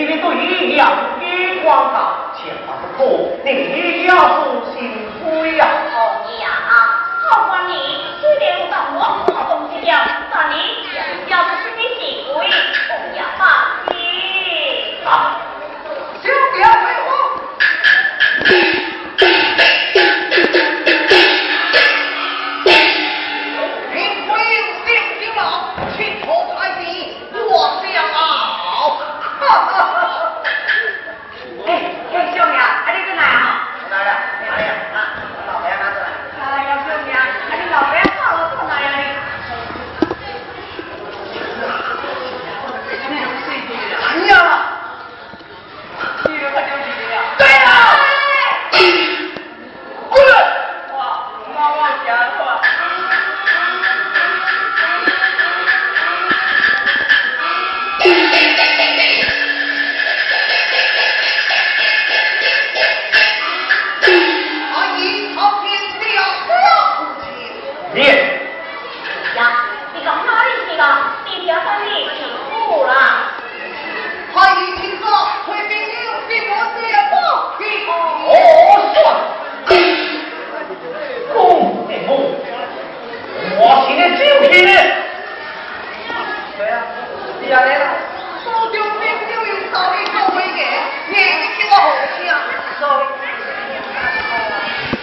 你们都一样别光张前方的路你一定要走心福呀。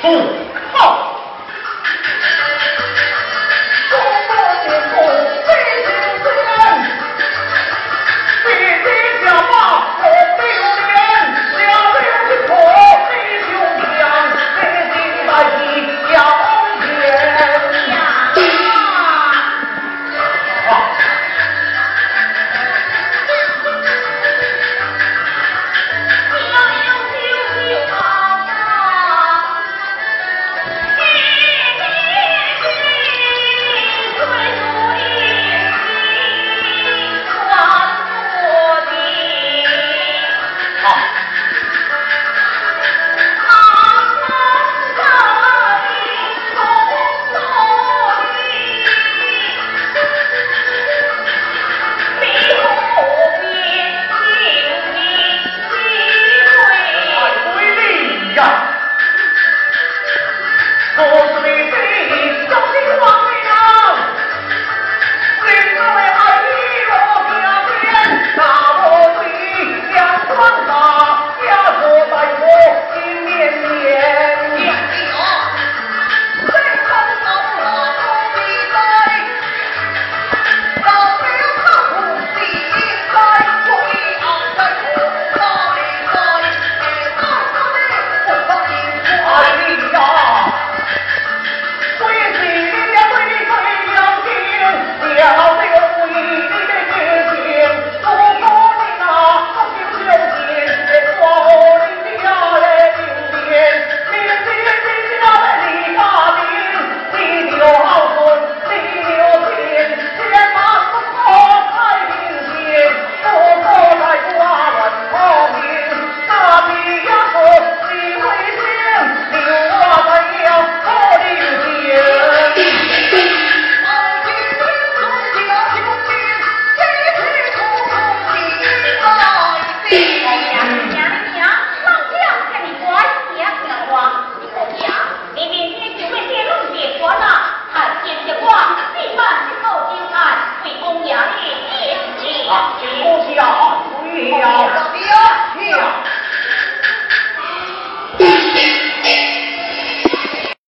todo. nombre.